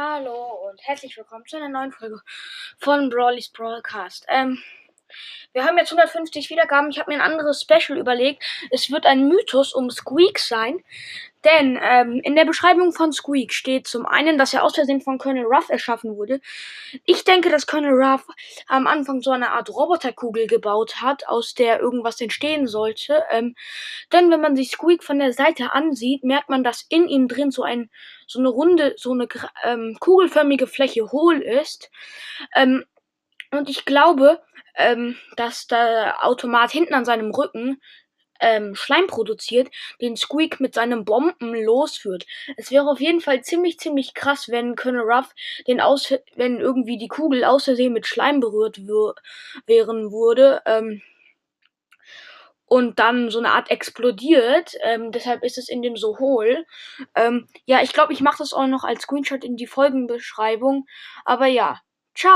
Hallo und herzlich willkommen zu einer neuen Folge von Brawlys Broadcast. Ähm, wir haben jetzt 150 Wiedergaben. Ich habe mir ein anderes Special überlegt. Es wird ein Mythos um Squeak sein. Denn ähm, in der Beschreibung von Squeak steht zum einen, dass er aus Versehen von Colonel Ruff erschaffen wurde. Ich denke, dass Colonel Ruff am Anfang so eine Art Roboterkugel gebaut hat, aus der irgendwas entstehen sollte. Ähm, denn wenn man sich Squeak von der Seite ansieht, merkt man, dass in ihm drin so ein so eine runde, so eine ähm, kugelförmige Fläche hohl ist. Ähm, und ich glaube, ähm, dass der Automat hinten an seinem Rücken ähm, Schleim produziert, den Squeak mit seinen Bomben losführt. Es wäre auf jeden Fall ziemlich, ziemlich krass, wenn Colonel Ruff den aus, wenn irgendwie die Kugel aus Versehen mit Schleim berührt wären würde. Ähm, und dann so eine Art explodiert. Ähm, deshalb ist es in dem so hohl. Ähm, ja, ich glaube, ich mache das auch noch als Screenshot in die Folgenbeschreibung. Aber ja,